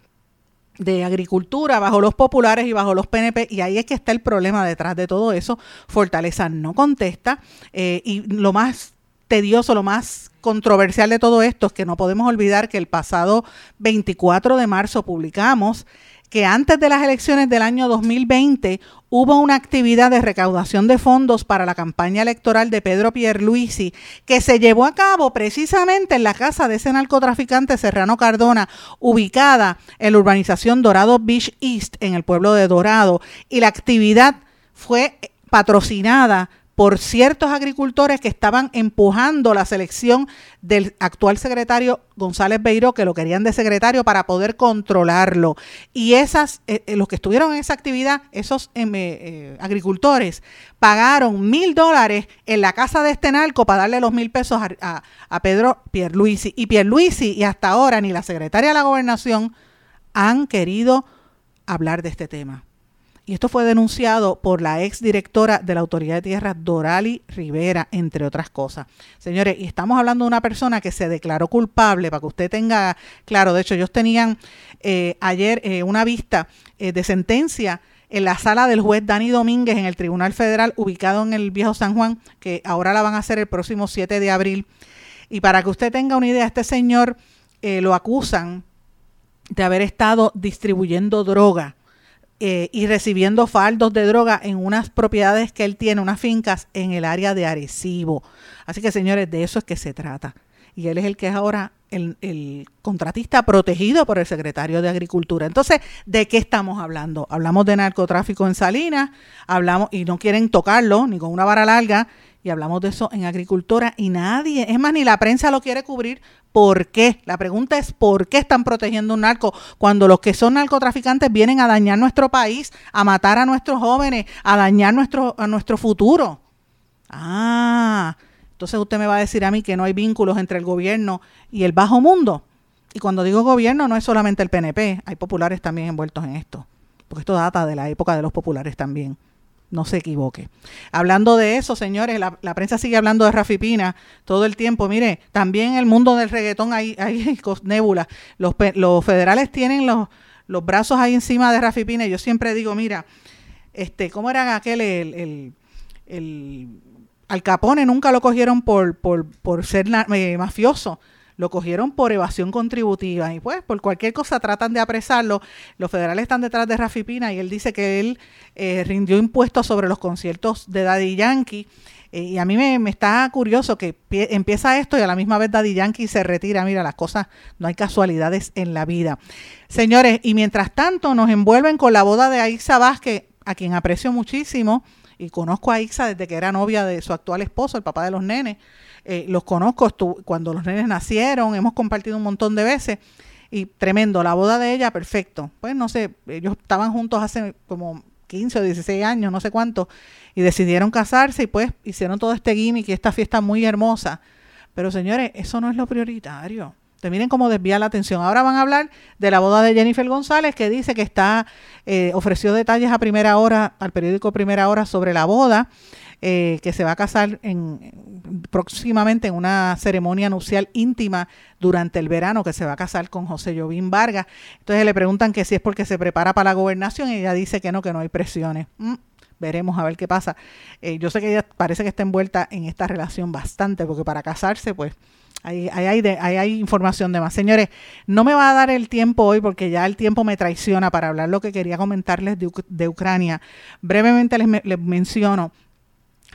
de Agricultura bajo los populares y bajo los PNP y ahí es que está el problema detrás de todo eso. Fortaleza no contesta eh, y lo más tedioso, lo más controversial de todo esto es que no podemos olvidar que el pasado 24 de marzo publicamos que antes de las elecciones del año 2020 hubo una actividad de recaudación de fondos para la campaña electoral de Pedro Pierluisi que se llevó a cabo precisamente en la casa de ese narcotraficante Serrano Cardona, ubicada en la urbanización Dorado Beach East, en el pueblo de Dorado, y la actividad fue patrocinada por ciertos agricultores que estaban empujando la selección del actual secretario González Beiró, que lo querían de secretario para poder controlarlo. Y esas, eh, eh, los que estuvieron en esa actividad, esos em, eh, agricultores, pagaron mil dólares en la casa de este narco para darle los mil pesos a, a Pedro Pierluisi. Y Pierluisi y hasta ahora ni la secretaria de la gobernación han querido hablar de este tema. Y esto fue denunciado por la ex directora de la Autoridad de Tierras, Dorali Rivera, entre otras cosas. Señores, y estamos hablando de una persona que se declaró culpable, para que usted tenga claro, de hecho, ellos tenían eh, ayer eh, una vista eh, de sentencia en la sala del juez Dani Domínguez en el Tribunal Federal, ubicado en el Viejo San Juan, que ahora la van a hacer el próximo 7 de abril. Y para que usted tenga una idea, este señor lo acusan de haber estado distribuyendo droga eh, y recibiendo faldos de droga en unas propiedades que él tiene, unas fincas en el área de Arecibo. Así que señores, de eso es que se trata. Y él es el que es ahora el, el, contratista protegido por el secretario de Agricultura. Entonces, ¿de qué estamos hablando? Hablamos de narcotráfico en Salinas, hablamos, y no quieren tocarlo ni con una vara larga, y hablamos de eso en agricultura y nadie, es más, ni la prensa lo quiere cubrir. ¿Por qué? La pregunta es ¿por qué están protegiendo un narco cuando los que son narcotraficantes vienen a dañar nuestro país, a matar a nuestros jóvenes, a dañar nuestro, a nuestro futuro? Ah, entonces usted me va a decir a mí que no hay vínculos entre el gobierno y el bajo mundo. Y cuando digo gobierno no es solamente el PNP, hay populares también envueltos en esto, porque esto data de la época de los populares también no se equivoque. Hablando de eso, señores, la, prensa sigue hablando de Rafi Pina todo el tiempo. Mire, también en el mundo del reggaetón hay, hay. [LAUGHS] Los, los federales tienen los, brazos ahí encima de Rafi Pina. Yo siempre digo, mira, este, ¿cómo era aquel el, el, el Al Capone nunca lo cogieron por, por, por ser eh, mafioso lo cogieron por evasión contributiva y pues por cualquier cosa tratan de apresarlo. Los federales están detrás de Rafi Pina y él dice que él eh, rindió impuestos sobre los conciertos de Daddy Yankee. Eh, y a mí me, está curioso que empieza esto y a la misma vez Daddy Yankee se retira. Mira, las cosas, no hay casualidades en la vida. Señores, y mientras tanto nos envuelven con la boda de Aixa Vázquez, a quien aprecio muchísimo y conozco a Aixa desde que era novia de su actual esposo, el papá de los nenes. Eh, los conozco cuando los nenes nacieron, hemos compartido un montón de veces y tremendo, la boda de ella, perfecto. Pues no sé, ellos estaban juntos hace como 15 o 16 años, no sé cuánto, y decidieron casarse y pues hicieron todo este gimmick y esta fiesta muy hermosa. Pero señores, eso no es lo prioritario. Te miren cómo desvía la atención. Ahora van a hablar de la boda de Jennifer González, que dice que está, eh, ofreció detalles a primera hora, al periódico Primera Hora sobre la boda. Eh, que se va a casar en, próximamente en una ceremonia nupcial íntima durante el verano, que se va a casar con José Jovín Vargas. Entonces le preguntan que si es porque se prepara para la gobernación y ella dice que no, que no hay presiones. Mm, veremos a ver qué pasa. Eh, yo sé que ella parece que está envuelta en esta relación bastante, porque para casarse, pues, Ahí, hay, hay, información de más. Señores, no me va a dar el tiempo hoy porque ya el tiempo me traiciona para hablar lo que quería comentarles de, de Ucrania. Brevemente les menciono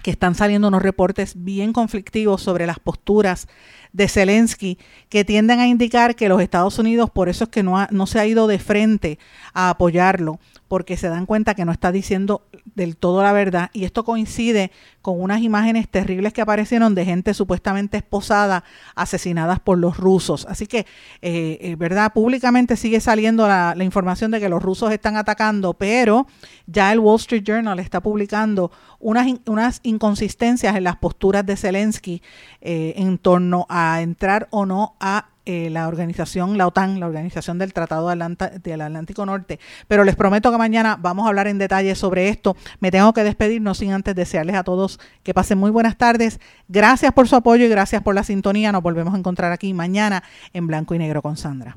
que están saliendo unos reportes bien conflictivos sobre las posturas de Zelensky que tienden a indicar que los Estados Unidos, por eso es que no, no se ha ido de frente a apoyarlo, porque se dan cuenta que no está diciendo del todo la verdad. Y esto coincide con unas imágenes terribles que aparecieron de gente supuestamente esposada, asesinadas por los rusos. Así que, eh, eh, ¿verdad? Públicamente sigue saliendo la, información de que los rusos están atacando, pero ya el Wall Street Journal está publicando unas, unas inconsistencias en las posturas de Zelensky eh, en torno a entrar o no a eh, la organización, la OTAN, la organización del Tratado del Atlántico Norte. Pero les prometo que mañana vamos a hablar en detalle sobre esto. Me tengo que despedir, no sin antes desearles a todos que pasen muy buenas tardes. Gracias por su apoyo y gracias por la sintonía. Nos volvemos a encontrar aquí mañana en Blanco y Negro con Sandra.